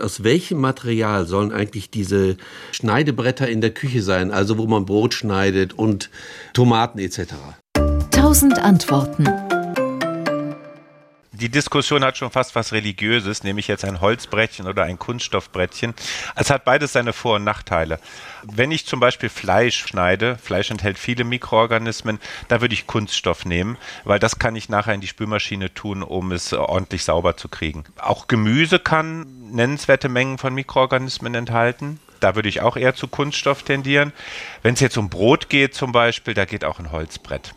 Aus welchem Material sollen eigentlich diese Schneidebretter in der Küche sein, also wo man Brot schneidet und Tomaten etc.? Tausend Antworten. Die Diskussion hat schon fast was Religiöses, nämlich jetzt ein Holzbrettchen oder ein Kunststoffbrettchen. Es hat beides seine Vor- und Nachteile. Wenn ich zum Beispiel Fleisch schneide, Fleisch enthält viele Mikroorganismen, da würde ich Kunststoff nehmen, weil das kann ich nachher in die Spülmaschine tun, um es ordentlich sauber zu kriegen. Auch Gemüse kann nennenswerte Mengen von Mikroorganismen enthalten. Da würde ich auch eher zu Kunststoff tendieren. Wenn es jetzt um Brot geht zum Beispiel, da geht auch ein Holzbrett.